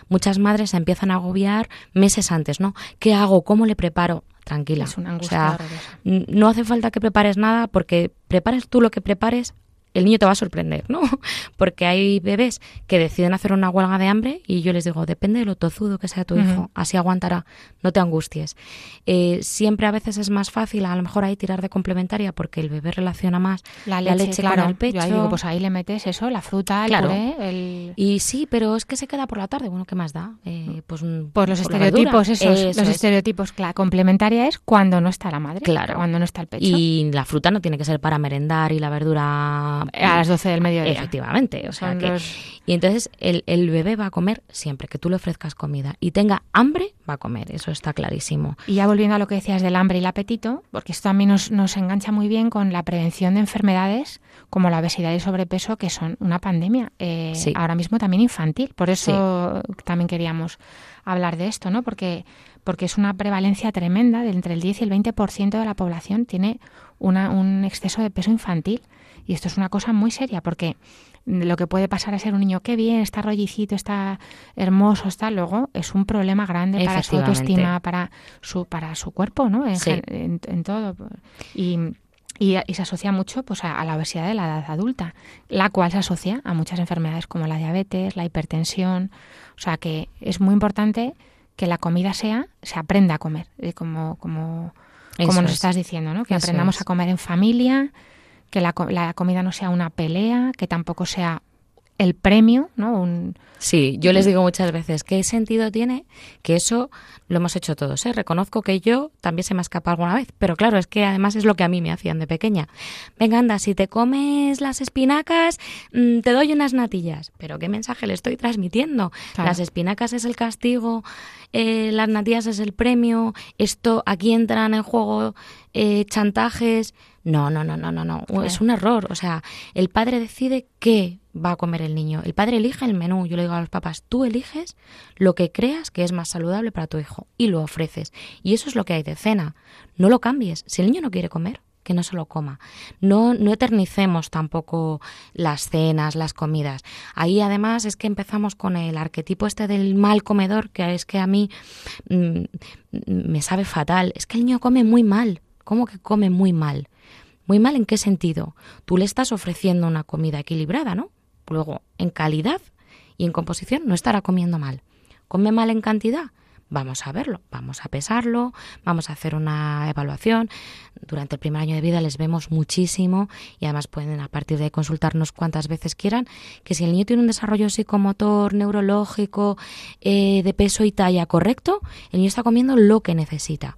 muchas madres se empiezan a agobiar meses antes, ¿no? ¿Qué hago? ¿Cómo le preparo? Tranquila. Es una o angustia sea, horrorosa. n- no hace falta que prepares nada porque prepares tú lo que prepares, el niño te va a sorprender, ¿no? Porque hay bebés que deciden hacer una huelga de hambre y yo les digo, depende de lo tozudo que sea tu hijo, así aguantará, no te angusties. Eh, siempre a veces es más fácil, a lo mejor ahí tirar de complementaria porque el bebé relaciona más La la leche, leche claro. con el pecho. Yo ahí digo, pues ahí le metes eso, la fruta, el Claro. puré, el... Y sí, pero es que se queda por la tarde. Bueno, ¿qué más da? Eh, pues, un- Pues los por la estereotipos, esos, Eso los es. estereotipos, claro, complementaria es cuando no está la madre, Claro. cuando no está el pecho. Y la fruta no tiene que ser para merendar y la verdura a... A las 12 del mediodía. Efectivamente, o sea Son que... los- Y entonces el, el bebé va a comer siempre que tú le ofrezcas comida y tenga hambre, va a comer, eso está clarísimo. Y ya volviendo a lo que decías del hambre y el apetito, porque esto también nos, nos engancha muy bien con la prevención de enfermedades como la obesidad y el sobrepeso, que son una pandemia, eh, Sí. ahora mismo también infantil. Por eso también queríamos hablar de esto, ¿no? Porque, porque es una prevalencia tremenda, de entre el 10 y el 20% de la población tiene una, un exceso de peso infantil. Y esto es una cosa muy seria, porque lo que puede pasar a ser un niño, qué bien, está rollicito, está hermoso, está, luego es un problema grande para su autoestima, para su, para su cuerpo, ¿no? En, Sí. gen- en- en todo. Y, y, y se asocia mucho pues, a, a la obesidad de la edad adulta, la cual se asocia a muchas enfermedades como la diabetes, la hipertensión. O sea que es muy importante que la comida sea, se aprenda a comer, eh, como, como, como Eso nos es. estás diciendo, ¿no? Que Eso aprendamos es. a comer en familia, que la, la comida no sea una pelea, que tampoco sea el premio, ¿no? Un, Sí, yo les digo muchas veces, ¿qué sentido tiene? Que eso lo hemos hecho todos, ¿eh? Reconozco que yo también se me ha escapado alguna vez, pero claro, es que además es lo que a mí me hacían de pequeña. Venga, anda, si te comes las espinacas, mm, te doy unas natillas. Pero ¿qué mensaje le estoy transmitiendo? Claro. Las espinacas es el castigo, eh, las natillas es el premio, esto, aquí entran en juego eh, chantajes. No, no, no, no, no, no. Claro. Es un error. O sea, el padre decide qué va a comer el niño. El padre elige el menú. Yo le digo a los papás, tú eliges lo que creas que es más saludable para tu hijo y lo ofreces. Y eso es lo que hay de cena. No lo cambies. Si el niño no quiere comer, que no se lo coma. No, no eternicemos tampoco las cenas, las comidas. Ahí además es que empezamos con el arquetipo este del mal comedor, que es que a mí mm, me sabe fatal. Es que el niño come muy mal. ¿Cómo que come muy mal? Muy mal en qué sentido? Tú le estás ofreciendo una comida equilibrada, ¿no? Luego, en calidad y en composición no estará comiendo mal. ¿Come mal en cantidad? Vamos a verlo, vamos a pesarlo, vamos a hacer una evaluación. Durante el primer año de vida les vemos muchísimo y además pueden a partir de consultarnos cuantas veces quieran, que si el niño tiene un desarrollo psicomotor, neurológico, eh, de peso y talla correcto, el niño está comiendo lo que necesita.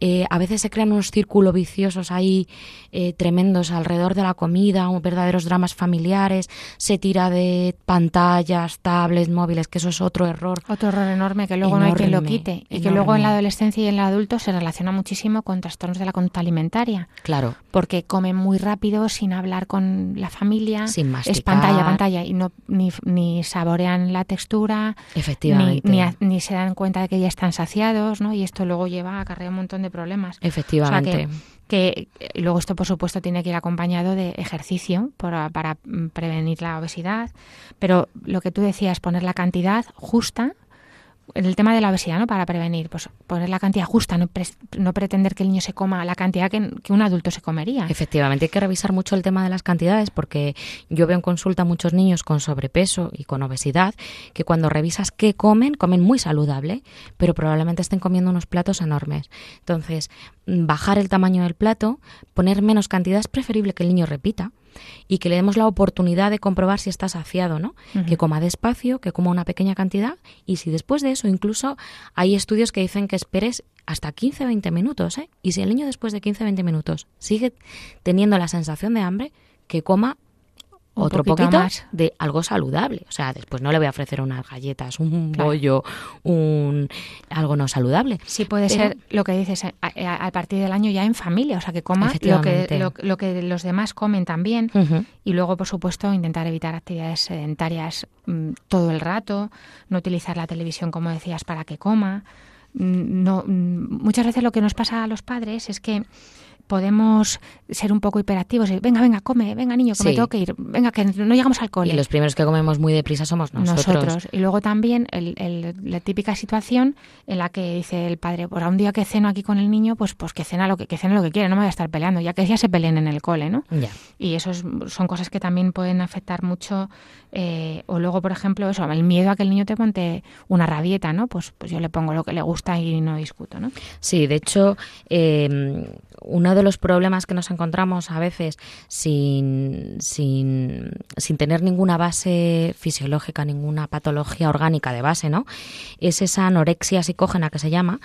Eh, a veces se crean unos círculos viciosos ahí eh, tremendos alrededor de la comida, verdaderos dramas familiares, se tira de pantallas, tablets, móviles, que eso es otro error. Otro error enorme que luego no hay quien lo quite y que luego en la adolescencia y en el adulto se relaciona muchísimo con trastornos de la conducta alimentaria Claro, porque comen muy rápido sin hablar con la familia Sin es masticar. pantalla pantalla y no ni, ni saborean la textura ni, efectivamente. ni, a- ni se dan cuenta de que ya están saciados no y esto luego lleva a acarrear un montón de problemas Efectivamente. O sea que, luego esto por supuesto tiene que ir acompañado de ejercicio para, para prevenir la obesidad pero lo que tú decías poner la cantidad justa el tema de la obesidad, ¿no? Para prevenir, pues poner la cantidad justa, no, pretender que el niño se coma la cantidad que, que un adulto se comería. Efectivamente, hay que revisar mucho el tema de las cantidades porque yo veo en consulta muchos niños con sobrepeso y con obesidad que cuando revisas qué comen, comen muy saludable, pero probablemente estén comiendo unos platos enormes. Entonces, bajar el tamaño del plato, poner menos cantidad es preferible que el niño repita y que le demos la oportunidad de comprobar si está saciado, ¿no? Que coma despacio, que coma una pequeña cantidad y si después de eso incluso hay estudios que dicen que esperes hasta 15-20 minutos, ¿eh? Y si el niño después de 15-20 minutos sigue teniendo la sensación de hambre, que coma Un otro poquito poquito más. de algo saludable. O sea, después no le voy a ofrecer unas galletas, un Claro. bollo, un algo no saludable. Sí puede Pero- ser lo que dices a, a- a partir del año ya en familia, o sea que coma lo que, Efectivamente. lo, lo que los demás comen también y luego por supuesto intentar evitar actividades sedentarias mm, todo el rato, no utilizar la televisión como decías para que coma. Mm, No, mm, muchas veces lo que nos pasa a los padres es que podemos ser un poco hiperactivos y venga, venga, come, venga niño, que me tengo que ir, venga, que no llegamos al cole. Y los primeros que comemos muy deprisa somos nosotros. Y luego también el- el- la típica situación en la que dice el padre, pues a un día que ceno aquí con el niño, pues pues que cena lo que, que cene lo que quiere, no me voy a estar peleando, ya que ya se peleen en el cole, ¿no? Ya. Y eso es- son cosas que también pueden afectar mucho. eh, o luego, por ejemplo, eso, el miedo a que el niño te monte una rabieta, ¿no? Pues, pues yo le pongo lo que le gusta y no discuto, ¿no? Sí, de hecho, eh, uno de los problemas que nos encontramos a veces sin, sin, sin tener ninguna base fisiológica, ninguna patología orgánica de base, ¿no? Es esa anorexia psicógena que se llama.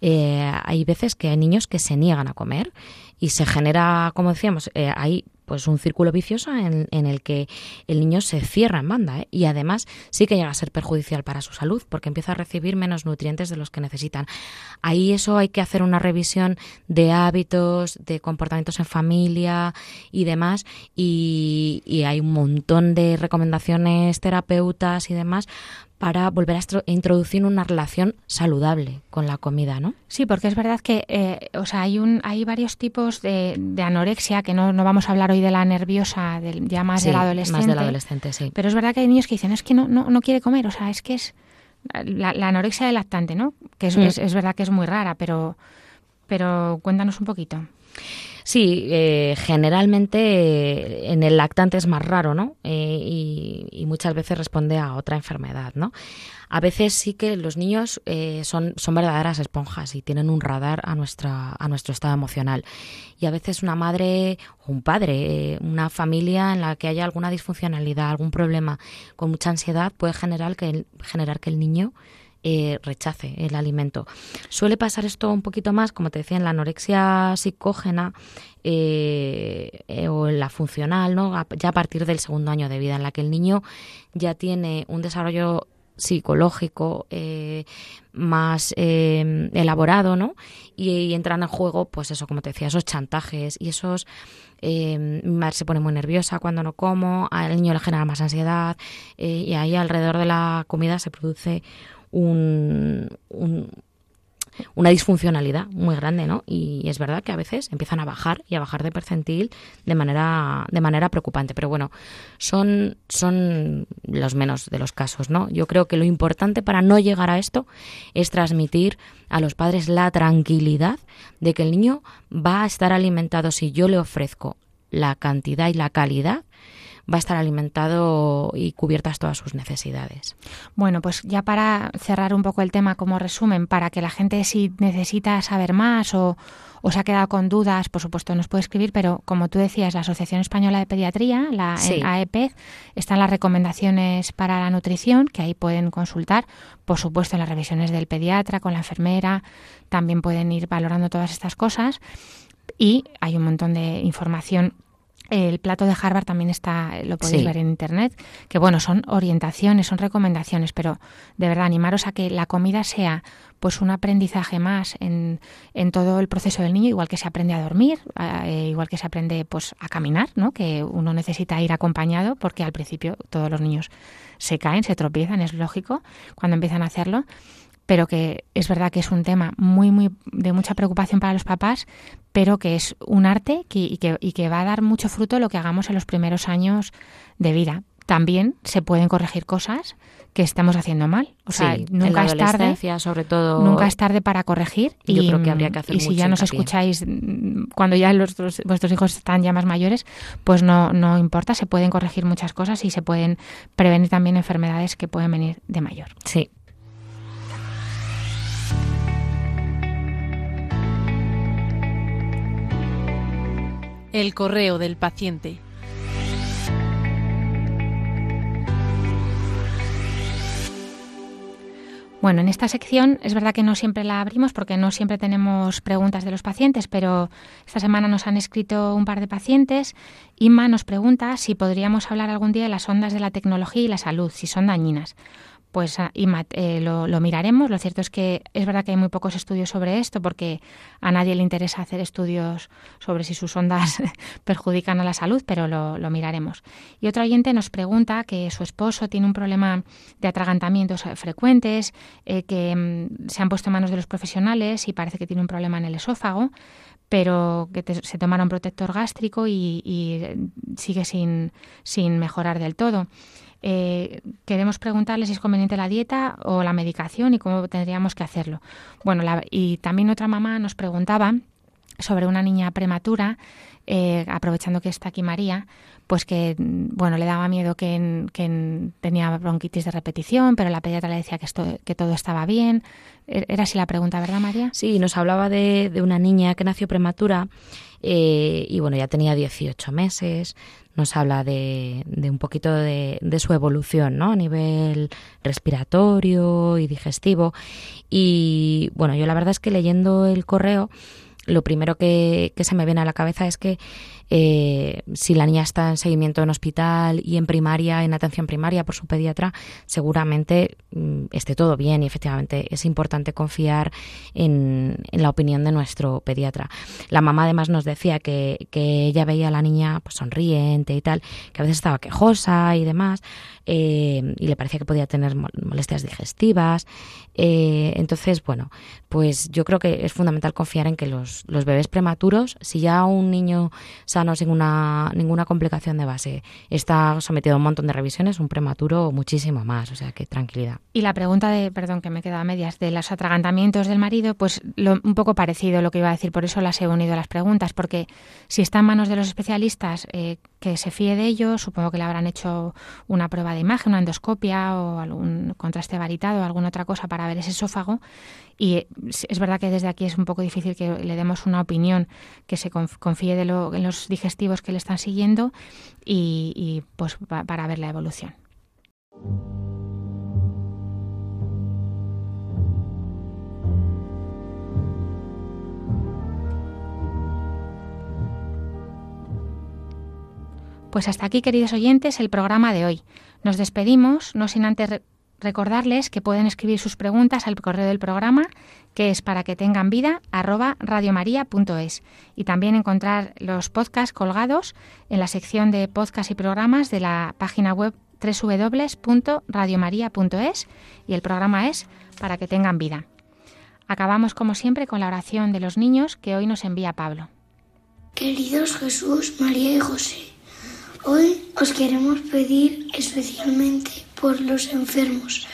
Eh, hay veces que hay niños que se niegan a comer y se genera, como decíamos, eh, hay pues un círculo vicioso en, el que el niño se cierra en banda ¿eh? y además sí que llega a ser perjudicial para su salud porque empieza a recibir menos nutrientes de los que necesitan. Ahí eso hay que hacer una revisión de hábitos, de comportamientos en familia y demás y, y hay un montón de recomendaciones terapeutas y demás para volver a introducir una relación saludable con la comida, ¿no? Sí, porque es verdad que eh, o sea, hay, un, hay varios tipos de, anorexia, que no, no, vamos a hablar hoy de la nerviosa, del, ya más del adolescente. Más del adolescente, sí. Pero es verdad que hay niños que dicen, es que no, no, no quiere comer, o sea, es que es la, anorexia del lactante, ¿no? Que mm. es, es, verdad que es muy rara, pero, pero cuéntanos un poquito. Sí, eh, generalmente eh, en el lactante es más raro, ¿no? Eh, y, muchas veces responde a otra enfermedad, ¿no? A veces sí que los niños son, son verdaderas esponjas y tienen un radar a, nuestra, a nuestro estado emocional. Y a veces una madre o un padre, una familia en la que haya alguna disfuncionalidad, algún problema con mucha ansiedad puede generar que generar que el niño eh, rechace el alimento. Suele pasar esto un poquito más, como te decía, en la anorexia psicógena eh, eh, o en la funcional, ¿no? ya a partir del segundo año de vida, en la que el niño ya tiene un desarrollo psicológico más elaborado, ¿no? Y, entran en juego, pues eso, como te decía, esos chantajes y esos eh, se pone muy nerviosa cuando no como, al niño le genera más ansiedad y ahí alrededor de la comida se produce un, una disfuncionalidad muy grande, ¿no? Y es verdad que a veces empiezan a bajar y a bajar de percentil de manera, de manera preocupante. Pero bueno, son, son los menos de los casos, ¿no? Yo creo que lo importante para no llegar a esto es transmitir a los padres la tranquilidad de que el niño va a estar alimentado si yo le ofrezco la cantidad y la calidad va a estar alimentado y cubiertas todas sus necesidades. Bueno, pues ya para cerrar un poco el tema como resumen, para que la gente si necesita saber más o, se ha quedado con dudas, por supuesto nos puede escribir, pero como tú decías, la Asociación Española de Pediatría, la AEP, están las recomendaciones para la nutrición, que ahí pueden consultar, por supuesto en las revisiones del pediatra, con la enfermera, también pueden ir valorando todas estas cosas. Y hay un montón de información el plato de Harvard también está, lo podéis ver en internet, que bueno, son orientaciones, son recomendaciones, pero de verdad animaros a que la comida sea pues un aprendizaje más en, en todo el proceso del niño, igual que se aprende a dormir, eh, igual que se aprende pues a caminar, ¿no? que uno necesita ir acompañado, porque al principio todos los niños se caen, se tropiezan, es lógico, cuando empiezan a hacerlo pero que es verdad que es un tema muy, muy de mucha preocupación para los papás, pero que es un arte y, que, y que va a dar mucho fruto lo que hagamos en los primeros años de vida. También se pueden corregir cosas que estamos haciendo mal. O sea, nunca es tarde. sobre todo. Nunca es tarde para corregir. Yo y, creo que habría que hacer Y si ya nos escucháis cuando ya vuestros hijos están ya más mayores, pues no, no importa, se pueden corregir muchas cosas y se pueden prevenir también enfermedades que pueden venir de mayor. Sí, El correo del paciente. Bueno, en esta sección es verdad que no siempre la abrimos porque no siempre tenemos preguntas de los pacientes, pero esta semana nos han escrito un par de pacientes. Inma nos pregunta si podríamos hablar algún día de las ondas de la tecnología y la salud, si son dañinas pues ah, eh, lo, miraremos. Lo cierto es que es verdad que hay muy pocos estudios sobre esto porque a nadie le interesa hacer estudios sobre si sus ondas perjudican a la salud, pero lo, miraremos. Y otro oyente nos pregunta que su esposo tiene un problema de atragantamientos frecuentes, eh, que mm, se han puesto en manos de los profesionales y parece que tiene un problema en el esófago pero que se tomara un protector gástrico y, y sigue sin, sin mejorar del todo. Eh, queremos preguntarle si es conveniente la dieta o la medicación y cómo tendríamos que hacerlo. Bueno, y también otra mamá nos preguntaba sobre una niña prematura, eh, aprovechando que está aquí María, pues que bueno le daba miedo que, tenía bronquitis de repetición, pero la pediatra le decía que, esto, que todo estaba bien. E-, era así la pregunta, ¿verdad, María? Sí, nos hablaba de, una niña que nació prematura eh, y bueno, ya tenía 18 meses, nos habla de, de un poquito de, de, su evolución, ¿no? A nivel respiratorio y digestivo. Y bueno, yo la verdad es que leyendo el correo, lo primero que, que se me viene a la cabeza es que eh, si la niña está en seguimiento en hospital y en primaria, en atención primaria por su pediatra, seguramente mm, esté todo bien y efectivamente es importante confiar en, la opinión de nuestro pediatra. La mamá además nos decía que, que ella veía a la niña pues, sonriente y tal, que a veces estaba quejosa y demás, eh, y le parecía que podía tener molestias digestivas. Eh, entonces, bueno, pues yo creo que es fundamental confiar en que los, los bebés prematuros, si ya un niño sano sin una, ninguna complicación de base está sometido a un montón de revisiones, un prematuro muchísimo más, o sea que tranquilidad. Y la pregunta de, perdón que me queda a medias, de los atragantamientos del marido, pues un poco parecido a lo que iba a decir, por eso las he unido a las preguntas, porque si está en manos de los especialistas, eh, que se fíe de ellos, supongo que le habrán hecho una prueba de imagen, una endoscopia o algún contraste varitado o alguna otra cosa para ver ese esófago. Y es verdad que desde aquí es un poco difícil que le demos una opinión que se confíe de en los digestivos que le están siguiendo y pues para ver la evolución. Pues hasta aquí, queridos oyentes, el programa de hoy. Nos despedimos, no sin antes recordarles que pueden escribir sus preguntas al correo del programa, que es para que tengan vida, arroba radiomaria.es. Y también encontrar los podcasts colgados en la sección de podcasts y programas de la página web www.radiomaria.es y el programa es para que tengan vida. Acabamos como siempre con la oración de los niños que hoy nos envía Pablo. Queridos Jesús, María y José, Hoy os queremos pedir especialmente por los enfermos,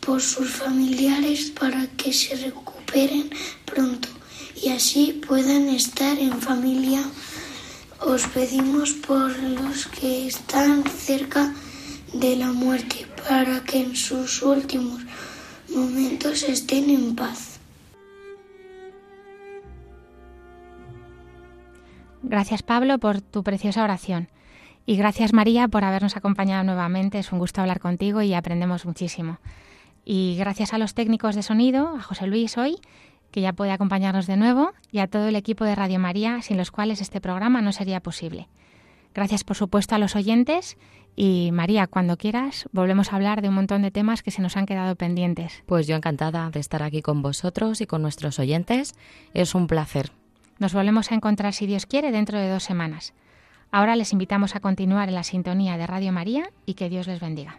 por sus familiares para que se recuperen pronto y así puedan estar en familia. Os pedimos por los que están cerca de la muerte para que en sus últimos momentos estén en paz. Gracias Pablo por tu preciosa oración. Y gracias María por habernos acompañado nuevamente. Es un gusto hablar contigo y aprendemos muchísimo. Y gracias a los técnicos de sonido, a José Luis hoy, que ya puede acompañarnos de nuevo, y a todo el equipo de Radio María, sin los cuales este programa no sería posible. Gracias, por supuesto, a los oyentes. Y María, cuando quieras, volvemos a hablar de un montón de temas que se nos han quedado pendientes. Pues yo encantada de estar aquí con vosotros y con nuestros oyentes. Es un placer. Nos volvemos a encontrar, si Dios quiere, dentro de dos semanas. Ahora les invitamos a continuar en la sintonía de Radio María y que Dios les bendiga.